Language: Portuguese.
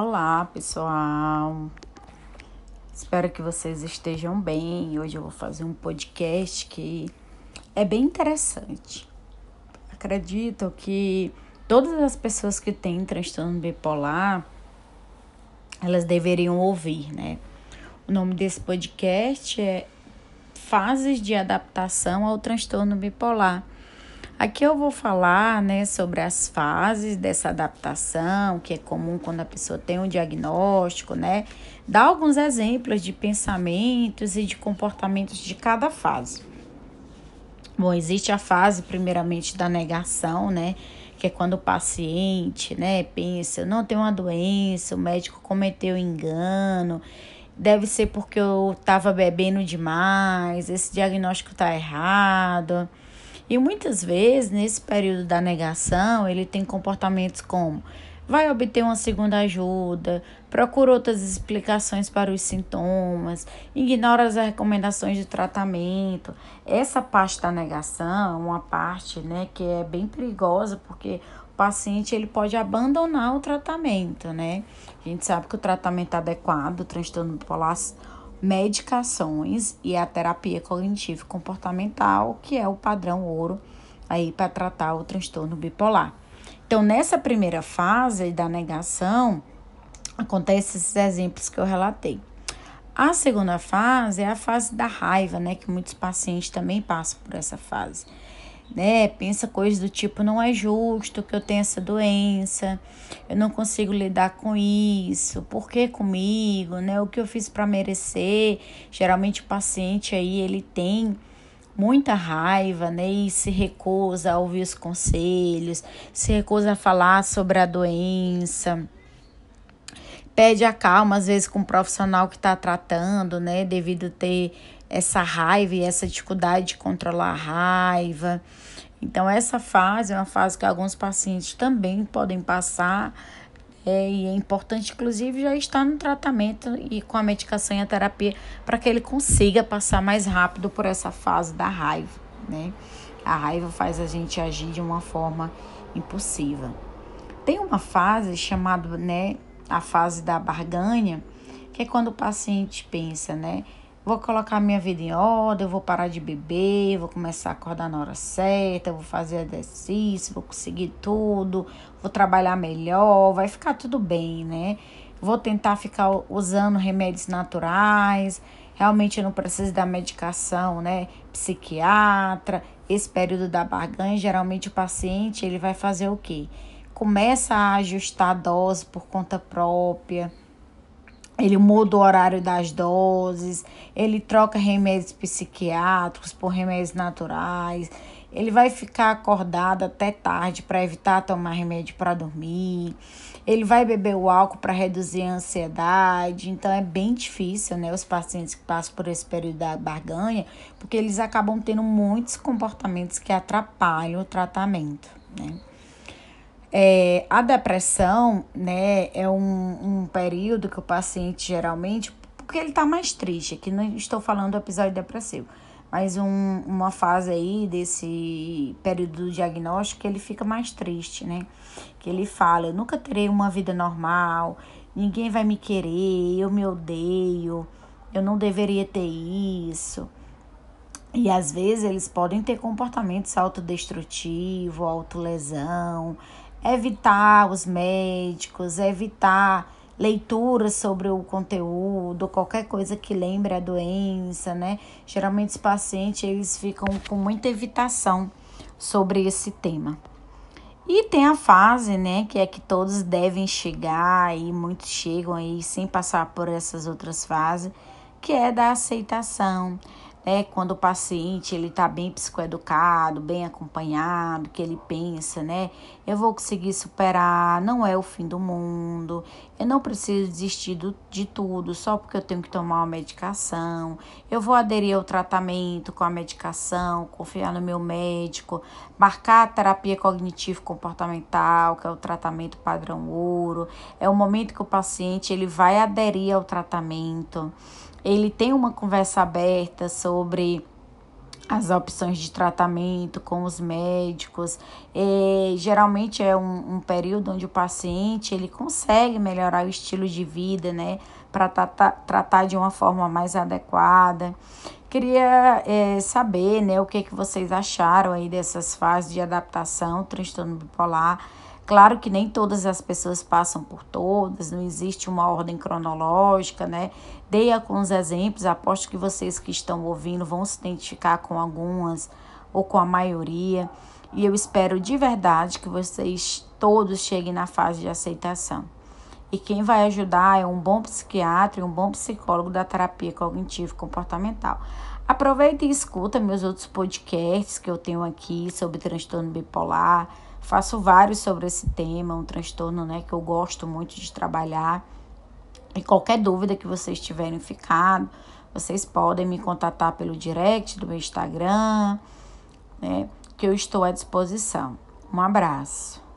Olá, pessoal. Espero que vocês estejam bem. Hoje eu vou fazer um podcast que é bem interessante. Acredito que todas as pessoas que têm transtorno bipolar, elas deveriam ouvir, né? O nome desse podcast é Fases de adaptação ao transtorno bipolar. Aqui eu vou falar, né, sobre as fases dessa adaptação, que é comum quando a pessoa tem um diagnóstico, né? Dar alguns exemplos de pensamentos e de comportamentos de cada fase. Bom, existe a fase, primeiramente, da negação, né? Que é quando o paciente, né, pensa, não tem uma doença, o médico cometeu engano, deve ser porque eu estava bebendo demais, esse diagnóstico está errado. E muitas vezes, nesse período da negação, ele tem comportamentos como vai obter uma segunda ajuda, procura outras explicações para os sintomas, ignora as recomendações de tratamento. Essa parte da negação, é uma parte, né, que é bem perigosa, porque o paciente ele pode abandonar o tratamento, né? A gente sabe que o tratamento adequado do transtorno bipolar medicações e a terapia cognitivo comportamental, que é o padrão ouro aí para tratar o transtorno bipolar. Então, nessa primeira fase da negação, acontecem esses exemplos que eu relatei. A segunda fase é a fase da raiva, né, que muitos pacientes também passam por essa fase né? Pensa coisas do tipo: não é justo que eu tenha essa doença, eu não consigo lidar com isso, por que comigo, né? O que eu fiz para merecer? Geralmente o paciente aí ele tem muita raiva, né? E se recusa a ouvir os conselhos, se recusa a falar sobre a doença. Pede a calma, às vezes, com o profissional que está tratando, né? Devido a ter essa raiva e essa dificuldade de controlar a raiva. Então, essa fase é uma fase que alguns pacientes também podem passar. É, e é importante, inclusive, já estar no tratamento e com a medicação e a terapia para que ele consiga passar mais rápido por essa fase da raiva, né? A raiva faz a gente agir de uma forma impulsiva. Tem uma fase chamada, né, a fase da barganha, que é quando o paciente pensa, né, vou colocar minha vida em ordem, eu vou parar de beber, vou começar a acordar na hora certa, vou fazer exercício, vou conseguir tudo, vou trabalhar melhor, vai ficar tudo bem, né? Vou tentar ficar usando remédios naturais, realmente eu não preciso da medicação, né? Psiquiatra, esse período da barganha, geralmente o paciente, ele vai fazer o quê? Começa a ajustar a dose por conta própria, ele muda o horário das doses, ele troca remédios psiquiátricos por remédios naturais, ele vai ficar acordado até tarde para evitar tomar remédio para dormir, ele vai beber o álcool para reduzir a ansiedade, então é bem difícil, né, os pacientes que passam por esse período da barganha, porque eles acabam tendo muitos comportamentos que atrapalham o tratamento, né. É, a depressão, né, é um, um período que o paciente geralmente, porque ele está mais triste, aqui não estou falando do episódio depressivo, mas um, uma fase aí desse período do diagnóstico que ele fica mais triste, né? Que ele fala, eu nunca terei uma vida normal, ninguém vai me querer, eu me odeio, eu não deveria ter isso. E às vezes eles podem ter comportamentos autodestrutivos, autolesão, evitar os médicos, evitar leituras sobre o conteúdo, qualquer coisa que lembre a doença, né? Geralmente os pacientes eles ficam com muita evitação sobre esse tema. E tem a fase, né, que é que todos devem chegar e muitos chegam aí sem passar por essas outras fases, que é da aceitação é quando o paciente ele está bem psicoeducado, bem acompanhado, que ele pensa, né? Eu vou conseguir superar, não é o fim do mundo, eu não preciso desistir do, de tudo só porque eu tenho que tomar uma medicação, eu vou aderir ao tratamento com a medicação, confiar no meu médico, marcar a terapia cognitivo-comportamental, que é o tratamento padrão ouro, é o momento que o paciente ele vai aderir ao tratamento ele tem uma conversa aberta sobre as opções de tratamento com os médicos. É, geralmente é um, um, período onde o paciente ele consegue melhorar o estilo de vida, né? Para tratar, tratar de uma forma mais adequada. Queria é, saber, né, o que, que vocês acharam aí dessas fases de adaptação, transtorno bipolar. Claro que nem todas as pessoas passam por todas, não existe uma ordem cronológica, né? Dei alguns exemplos, aposto que vocês que estão ouvindo vão se identificar com algumas ou com a maioria. E eu espero de verdade que vocês todos cheguem na fase de aceitação. E quem vai ajudar é um bom psiquiatra e um bom psicólogo da terapia cognitivo comportamental. Aproveita e escuta meus outros podcasts que eu tenho aqui sobre transtorno bipolar Faço vários sobre esse tema, um transtorno né, que eu gosto muito de trabalhar. E qualquer dúvida que vocês tiverem ficado, vocês podem me contatar pelo direct do meu Instagram, né, que eu estou à disposição. Um abraço.